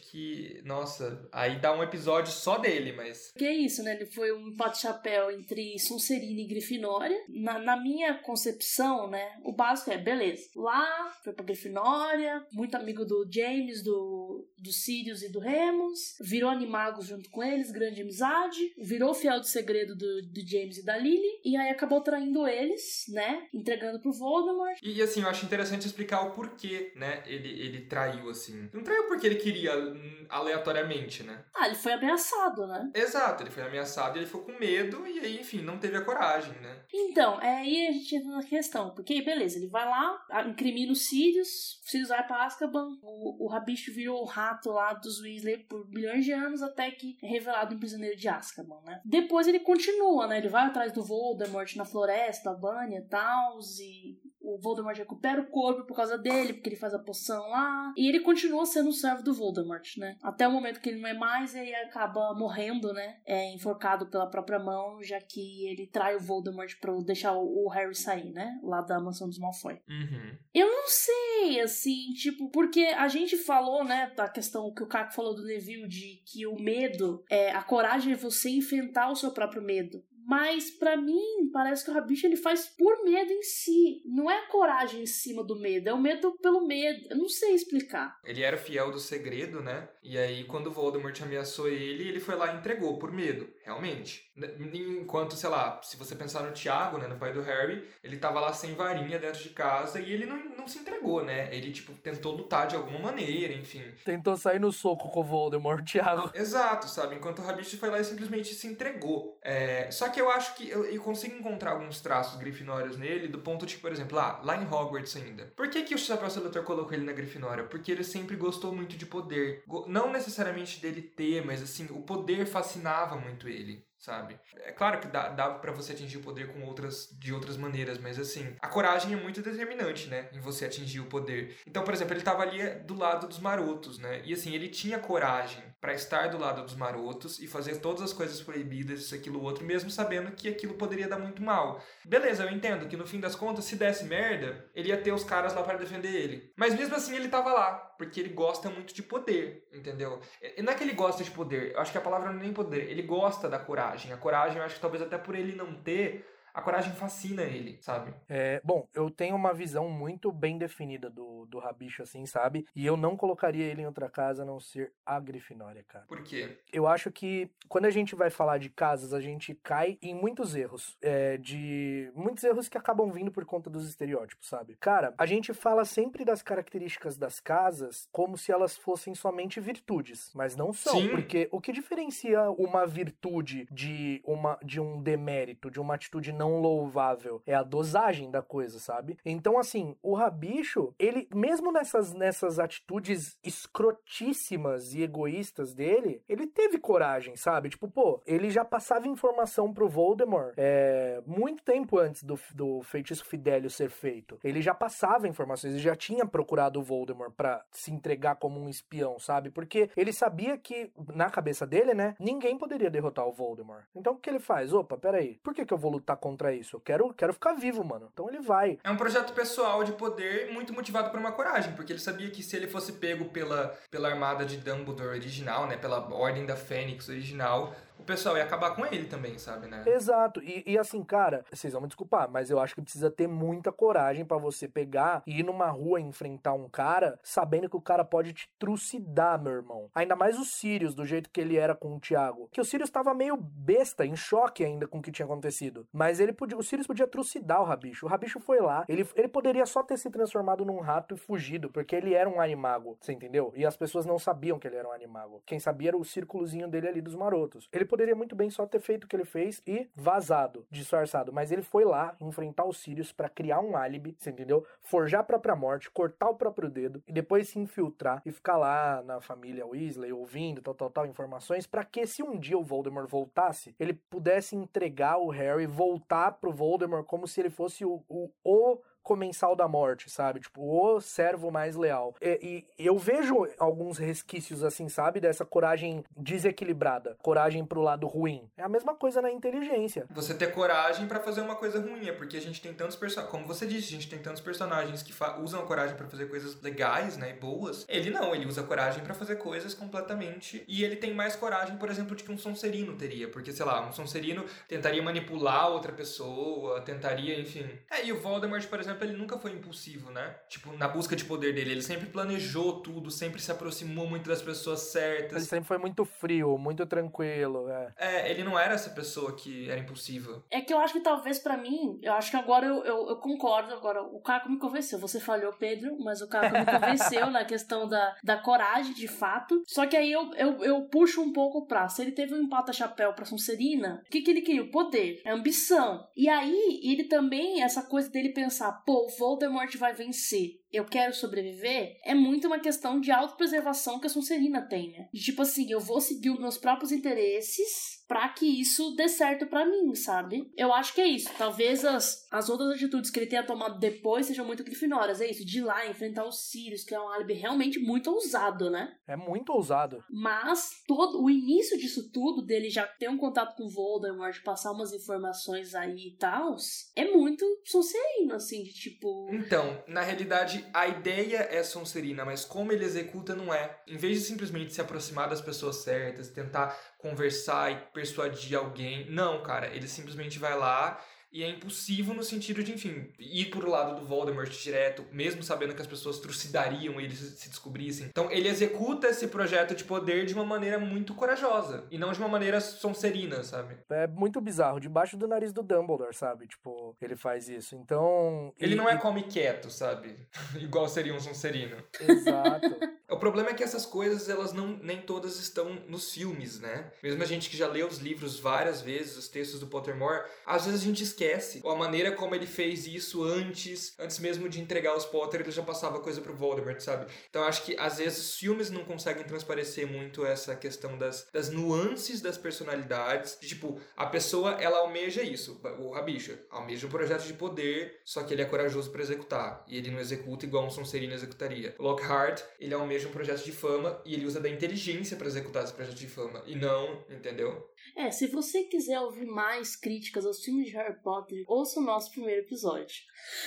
que, nossa, aí dá um episódio só dele, mas. Que é isso, né? Ele foi um empate-chapéu entre Sonserina e Grifinória. Na, na, minha concepção, né? O básico é, beleza. Lá, foi pra Grifinória, muito amigo do James, do, do Sirius e do Remus. Virou Animagos junto com eles, grande amizade. Virou fiel do segredo do, do James e da Lily. E aí acabou traindo eles, né? Entregando pro Voldemort. E assim, eu acho interessante explicar o porquê, né? Ele, ele traiu, assim. Não traiu porque ele queria hum, aleatoriamente né? Ah, ele foi ameaçado, né? Exato, ele foi ameaçado e ele ficou com medo e aí, enfim, não teve a coragem, né? Então, é aí a gente entra na questão. Porque, beleza, ele vai lá, incrimina os Sirius, o Sirius vai pra Azkaban, o, o Rabicho virou o rato lá dos Weasley por bilhões de anos até que é revelado um prisioneiro de Azkaban, né? Depois ele continua, né? Ele vai atrás do Voldemort na floresta, Albânia e tal, e o Voldemort recupera o corpo por causa dele, porque ele faz a poção lá. E ele continua sendo um servo do Voldemort, né? Até o momento que ele não é mais, ele acaba morrendo, né? É enforcado pela própria mão, já que ele trai o Voldemort pra deixar o Harry sair, né? Lá da mansão dos Malfoy. Uhum. Eu não sei, assim, tipo, porque a gente falou, né, da questão que o Caco falou do Neville, de que o medo, é a coragem é você enfrentar o seu próprio medo. Mas para mim, parece que o Rabicho ele faz por medo em si. Não é a coragem em cima do medo, é o medo pelo medo. Eu não sei explicar. Ele era fiel do segredo, né? E aí, quando Voldemort ameaçou ele, ele foi lá e entregou por medo, realmente. Enquanto, sei lá, se você pensar no Tiago, né, no pai do Harry, ele tava lá sem varinha dentro de casa e ele não, não se entregou, né? Ele, tipo, tentou lutar de alguma maneira, enfim. Tentou sair no soco com o Voldemort, Tiago. Exato, sabe? Enquanto o Rabicho foi lá e simplesmente se entregou. É... Só que eu acho que eu, eu, consigo encontrar alguns traços grifinórios nele, do ponto de, por exemplo, lá, lá em Hogwarts ainda. Por que, que o Chapéu Seletor colocou ele na Grifinória? Porque ele sempre gostou muito de poder. Não necessariamente dele ter, mas assim, o poder fascinava muito ele sabe? É claro que dá, dá para você atingir o poder com outras de outras maneiras, mas assim, a coragem é muito determinante, né, em você atingir o poder. Então, por exemplo, ele tava ali do lado dos marotos, né? E assim, ele tinha coragem para estar do lado dos marotos e fazer todas as coisas proibidas, isso aquilo outro, mesmo sabendo que aquilo poderia dar muito mal. Beleza, eu entendo que no fim das contas, se desse merda, ele ia ter os caras lá para defender ele. Mas mesmo assim, ele tava lá, porque ele gosta muito de poder, entendeu? Não é que ele gosta de poder, eu acho que a palavra não é nem poder, ele gosta da coragem. A coragem, eu acho que talvez até por ele não ter, a coragem fascina ele, sabe? É, bom, eu tenho uma visão muito bem definida do, do Rabicho, assim, sabe? E eu não colocaria ele em outra casa a não ser a Grifinória, cara. Por quê? Eu acho que quando a gente vai falar de casas, a gente cai em muitos erros. É, de. Muitos erros que acabam vindo por conta dos estereótipos, sabe? Cara, a gente fala sempre das características das casas como se elas fossem somente virtudes, mas não são. Sim. Porque o que diferencia uma virtude de, uma, de um demérito, de uma atitude não não louvável. É a dosagem da coisa, sabe? Então, assim, o Rabicho, ele, mesmo nessas, nessas atitudes escrotíssimas e egoístas dele, ele teve coragem, sabe? Tipo, pô, ele já passava informação pro Voldemort é, muito tempo antes do, do feitiço Fidélio ser feito. Ele já passava informações, ele já tinha procurado o Voldemort para se entregar como um espião, sabe? Porque ele sabia que, na cabeça dele, né, ninguém poderia derrotar o Voldemort. Então o que ele faz? Opa, peraí, por que, que eu vou lutar contra contra isso. Eu quero, quero ficar vivo, mano. Então ele vai. É um projeto pessoal de poder muito motivado por uma coragem, porque ele sabia que se ele fosse pego pela, pela armada de Dumbledore original, né, pela Ordem da Fênix original, o pessoal ia acabar com ele também, sabe, né? Exato. E, e assim, cara, vocês vão me desculpar, mas eu acho que precisa ter muita coragem para você pegar e ir numa rua enfrentar um cara sabendo que o cara pode te trucidar, meu irmão. Ainda mais o Sirius, do jeito que ele era com o Thiago. Que o Sirius tava meio besta, em choque ainda com o que tinha acontecido. Mas ele podia, o Sirius podia trucidar o Rabicho. O Rabicho foi lá, ele, ele poderia só ter se transformado num rato e fugido, porque ele era um animago, você entendeu? E as pessoas não sabiam que ele era um animago. Quem sabia era o círculozinho dele ali dos marotos. Ele poderia muito bem só ter feito o que ele fez e vazado, disfarçado. Mas ele foi lá enfrentar os Sirius para criar um álibi, você entendeu? Forjar a própria morte, cortar o próprio dedo e depois se infiltrar e ficar lá na família Weasley ouvindo tal, tal, tal informações para que se um dia o Voldemort voltasse, ele pudesse entregar o Harry, voltar pro Voldemort como se ele fosse o, o, o comensal da morte, sabe? Tipo, o servo mais leal. E, e, eu vejo alguns resquícios, assim, sabe? Dessa coragem desequilibrada. Coragem pro lado ruim. É a mesma coisa na inteligência. Você ter coragem para fazer uma coisa ruim. É porque a gente tem tantos personagens. Como você disse, a gente tem tantos personagens que usam a coragem para fazer coisas legais, né? E boas. Ele não, ele usa coragem para fazer coisas completamente. E ele tem mais coragem, por exemplo, de que um Sonserino teria. Porque, sei lá, um Sonserino tentaria manipular outra pessoa, tentaria, enfim. É, e o Voldemort, por exemplo, exemplo, ele nunca foi impulsivo, né? Tipo, na busca de poder dele. Ele sempre planejou tudo, sempre se aproximou muito das pessoas certas. Ele sempre foi muito frio, muito tranquilo, é. É, ele não era essa pessoa que era impulsiva. É que eu acho que talvez para mim, eu acho que agora eu, eu, eu, concordo. Agora, o Caco me convenceu. Você falhou, Pedro, mas o Caco me convenceu na questão da, da coragem, de fato. Só que aí eu, eu, eu puxo um pouco pra. Se ele teve um empata-chapéu pra Sonserina, o que, que ele queria? O poder, a ambição. E aí, ele também, essa coisa dele pensar, pô, Voldemort vai vencer eu quero sobreviver, é muito uma questão de autopreservação que a Sonserina tem, né? De tipo assim, eu vou seguir os meus próprios interesses para que isso dê certo para mim, sabe? Eu acho que é isso. Talvez as, as outras atitudes que ele tenha tomado depois sejam muito grifinoras. É isso, de ir lá enfrentar os Sirius, que é um álibi realmente muito ousado, né? É muito ousado. Mas todo o início disso tudo, dele já ter um contato com o Voldemort, passar umas informações aí e tal, é muito Sonserino, assim, de tipo... Então, na realidade, a ideia é Sonserina, mas como ele executa não é. Em vez de simplesmente se aproximar das pessoas certas, tentar conversar e persuadir alguém, não, cara, ele simplesmente vai lá e é impossível no sentido de, enfim, ir pro lado do Voldemort direto, mesmo sabendo que as pessoas trucidariam ele se descobrissem. Então ele executa esse projeto de poder de uma maneira muito corajosa. E não de uma maneira sonserina, sabe? É muito bizarro. Debaixo do nariz do Dumbledore, sabe? Tipo, ele faz isso. Então. Ele e, não é come quieto, sabe? Igual seria um sonserino. Exato. O problema é que essas coisas, elas não nem todas estão nos filmes, né? Mesmo a gente que já leu os livros várias vezes, os textos do Pottermore, às vezes a gente esquece a maneira como ele fez isso antes, antes mesmo de entregar os Potter, ele já passava coisa pro Voldemort, sabe? Então acho que às vezes os filmes não conseguem transparecer muito essa questão das, das nuances das personalidades, de, tipo, a pessoa, ela almeja isso, o Rabicha, almeja um projeto de poder, só que ele é corajoso para executar, e ele não executa igual um Sonserino executaria. O Lockhart, ele almeja um projeto de fama e ele usa da inteligência para executar esse projeto de fama e não, entendeu? É, se você quiser ouvir mais críticas aos filmes de Harry Potter, ouça o nosso primeiro episódio.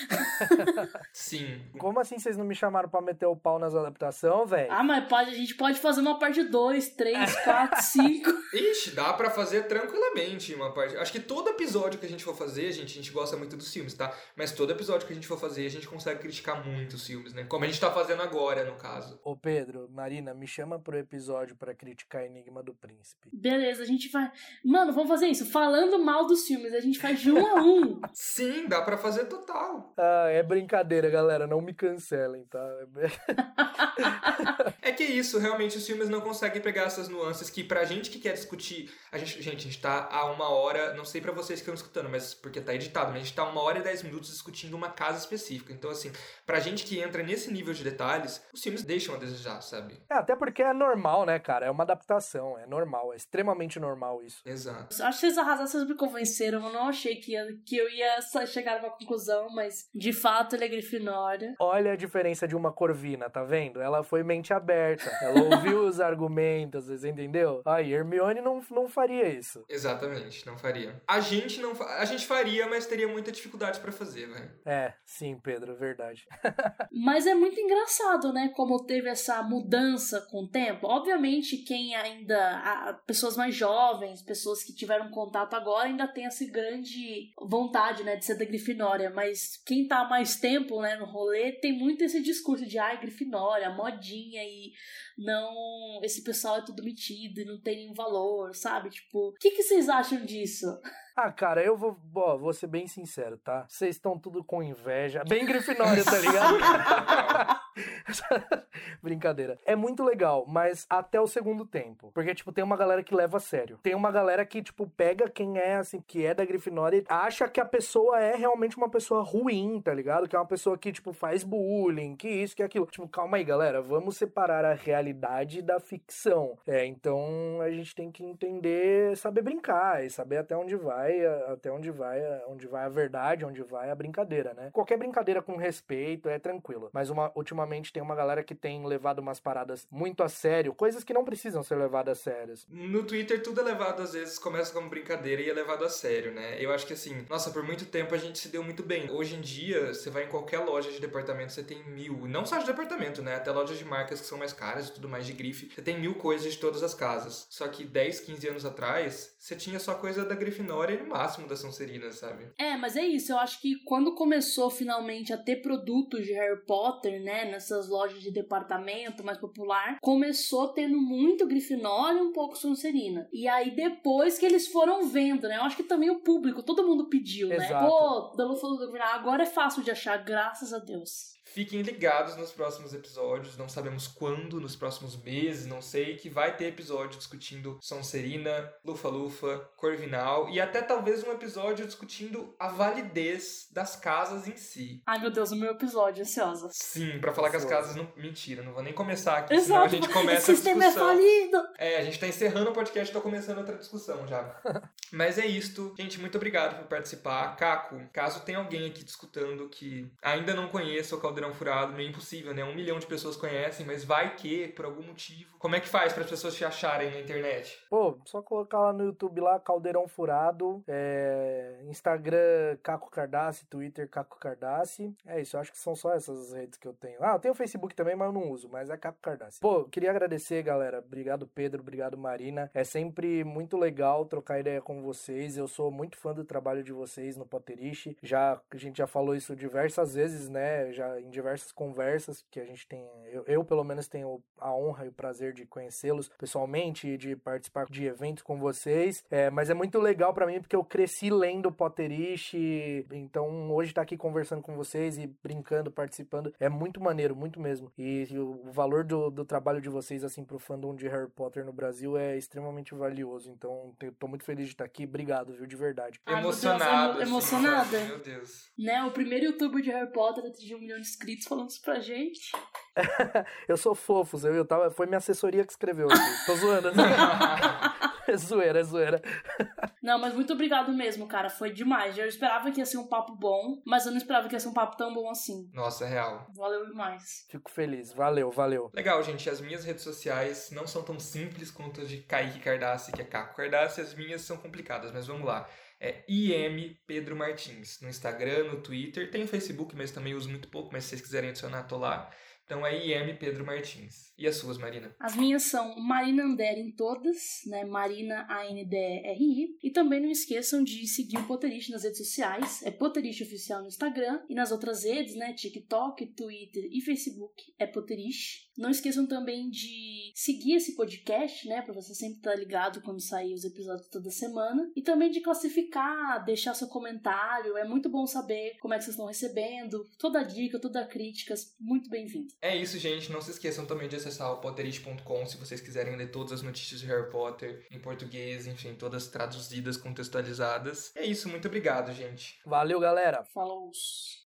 Sim. Como assim vocês não me chamaram para meter o pau nas adaptações, velho? Ah, mas pode, a gente pode fazer uma parte 2, 3, 4, 5. Ixi, dá para fazer tranquilamente uma parte. Acho que todo episódio que a gente for fazer, gente, a gente gosta muito dos filmes, tá? Mas todo episódio que a gente for fazer, a gente consegue criticar muito os filmes, né? Como a gente tá fazendo agora, no caso. Ô Pedro, Marina, me chama pro episódio para criticar Enigma do Príncipe. Beleza, a gente vai Mano, vamos fazer isso. Falando mal dos filmes, a gente faz de um a um. Sim, dá para fazer total. Ah, é brincadeira, galera. Não me cancelem, tá? é que é isso, realmente os filmes não conseguem pegar essas nuances que pra gente que quer discutir. A gente, gente, a gente tá a uma hora, não sei para vocês que estão escutando, mas porque tá editado, mas a gente tá uma hora e dez minutos discutindo uma casa específica. Então, assim, pra gente que entra nesse nível de detalhes, os filmes deixam a desejar, sabe? É, até porque é normal, né, cara? É uma adaptação, é normal, é extremamente normal isso. Exato. Acho que vocês arrasaram, vocês me convenceram. Eu não achei que, ia, que eu ia chegar a uma conclusão, mas de fato ele é Grifinória. Olha a diferença de uma Corvina, tá vendo? Ela foi mente aberta. Ela ouviu os argumentos, você entendeu? Aí, Hermione não, não faria isso. Exatamente, não faria. A gente não a gente faria, mas teria muita dificuldade para fazer, velho. É, sim, Pedro, verdade. mas é muito engraçado, né? Como teve essa mudança com o tempo. Obviamente, quem ainda. pessoas mais jovens, pessoas pessoas que tiveram contato agora ainda tem essa grande vontade, né, de ser da Grifinória, mas quem tá há mais tempo, né, no rolê, tem muito esse discurso de, ai, Grifinória, modinha e não, esse pessoal é tudo metido e não tem nenhum valor, sabe? Tipo, o que, que vocês acham disso? Ah, cara, eu vou, ó, vou ser bem sincero, tá? Vocês estão tudo com inveja. Bem Grifinória, tá ligado? Brincadeira. É muito legal, mas até o segundo tempo. Porque, tipo, tem uma galera que leva a sério. Tem uma galera que, tipo, pega quem é, assim, que é da Grifinória e acha que a pessoa é realmente uma pessoa ruim, tá ligado? Que é uma pessoa que, tipo, faz bullying, que isso, que aquilo. Tipo, calma aí, galera. Vamos separar a realidade da ficção. É, então a gente tem que entender, saber brincar e saber até onde vai até onde vai, onde vai a verdade, onde vai a brincadeira, né? Qualquer brincadeira com respeito é tranquilo, mas uma, ultimamente ultimamente tem uma galera que tem levado umas paradas muito a sério, coisas que não precisam ser levadas a sérias. No Twitter tudo é levado, às vezes, começa como brincadeira e é levado a sério, né? Eu acho que assim, nossa, por muito tempo a gente se deu muito bem. Hoje em dia, você vai em qualquer loja de departamento, você tem mil. Não só de departamento, né? Até lojas de marcas que são mais caras e tudo mais de grife. Você tem mil coisas de todas as casas. Só que 10, 15 anos atrás, você tinha só coisa da Grifinória e no máximo da Sonserina, sabe? É, mas é isso. Eu acho que quando começou finalmente a ter produtos de Harry Potter, né? Nessas lojas de departamento mais popular, começou tendo muito Grifinória e um pouco Sonserina. E aí depois que eles foram vendo, né? Eu acho que também o público, todo mundo pediu, né? Exato. Pô, Dama falou do Grifinória, agora é fácil de achar, graças a Deus. Fiquem ligados nos próximos episódios, não sabemos quando, nos próximos meses, não sei, que vai ter episódio discutindo Sonserina, Lufa-Lufa, Corvinal e até talvez um episódio discutindo a validez das casas em si. Ai, meu Deus, o meu episódio, ansiosa. Sim, pra falar que as casas não. Mentira, não vou nem começar aqui, senão Exato, a gente começa a esse sistema é discussão. falido. É, a gente tá encerrando o podcast e tô começando outra discussão já. Mas é isto. Gente, muito obrigado por participar. Caco, caso tenha alguém aqui discutando que ainda não conheça o Caldeirão Furado, meio impossível, né? Um milhão de pessoas conhecem, mas vai que, por algum motivo. Como é que faz para as pessoas te acharem na internet? Pô, só colocar lá no YouTube lá, Caldeirão Furado, é, Instagram Caco Cardassi, Twitter Caco Cardassi. É isso, acho que são só essas redes que eu tenho. Ah, eu tenho o Facebook também, mas eu não uso, mas é Caco Cardassi. Pô, queria agradecer, galera. Obrigado, Pedro, obrigado, Marina. É sempre muito legal trocar ideia com vocês. Eu sou muito fã do trabalho de vocês no Potterish. Já, a gente já falou isso diversas vezes, né? Já em diversas conversas que a gente tem. Eu, eu pelo menos, tenho a honra e o prazer de conhecê-los pessoalmente e de participar de eventos com vocês. É, mas é muito legal pra mim porque eu cresci lendo Potterish. Então, hoje tá aqui conversando com vocês e brincando, participando, é muito maneiro, muito mesmo. E, e o valor do, do trabalho de vocês, assim, pro fandom de Harry Potter no Brasil é extremamente valioso. Então, eu tô muito feliz de estar aqui. Obrigado, viu, de verdade. Ai, meu Deus, Emocionado. emo- assim, emocionada. sabe? Meu Deus. Né, o primeiro youtuber de Harry Potter atingiu um milhão de inscritos falando isso pra gente. Eu sou fofo, eu, eu tava, foi minha assessoria que escreveu aqui. Tô zoando, né? É zoeira, é zoeira. Não, mas muito obrigado mesmo, cara. Foi demais. Eu esperava que ia ser um papo bom, mas eu não esperava que ia ser um papo tão bom assim. Nossa, é real. Valeu demais. Fico feliz. Valeu, valeu. Legal, gente. As minhas redes sociais não são tão simples quanto as de Kaique Cardassi, que é Caco Cardassi. As minhas são complicadas, mas vamos lá. É IM Pedro Martins. No Instagram, no Twitter. Tem o Facebook, mas também uso muito pouco, mas se vocês quiserem adicionar, tô lá. Então é IM Pedro Martins. E as suas, Marina? As minhas são Marina Andere em todas, né? Marina A-N-D-R-I. E também não esqueçam de seguir o Potterish nas redes sociais. É Potterish Oficial no Instagram. E nas outras redes, né? TikTok, Twitter e Facebook é Potterish. Não esqueçam também de seguir esse podcast, né? Pra você sempre estar ligado quando sair os episódios toda semana. E também de classificar, deixar seu comentário. É muito bom saber como é que vocês estão recebendo. Toda dica, toda crítica, muito bem-vindo. É isso, gente. Não se esqueçam também de acessar o potterish.com se vocês quiserem ler todas as notícias de Harry Potter em português, enfim, todas traduzidas, contextualizadas. É isso, muito obrigado, gente. Valeu, galera. Falou!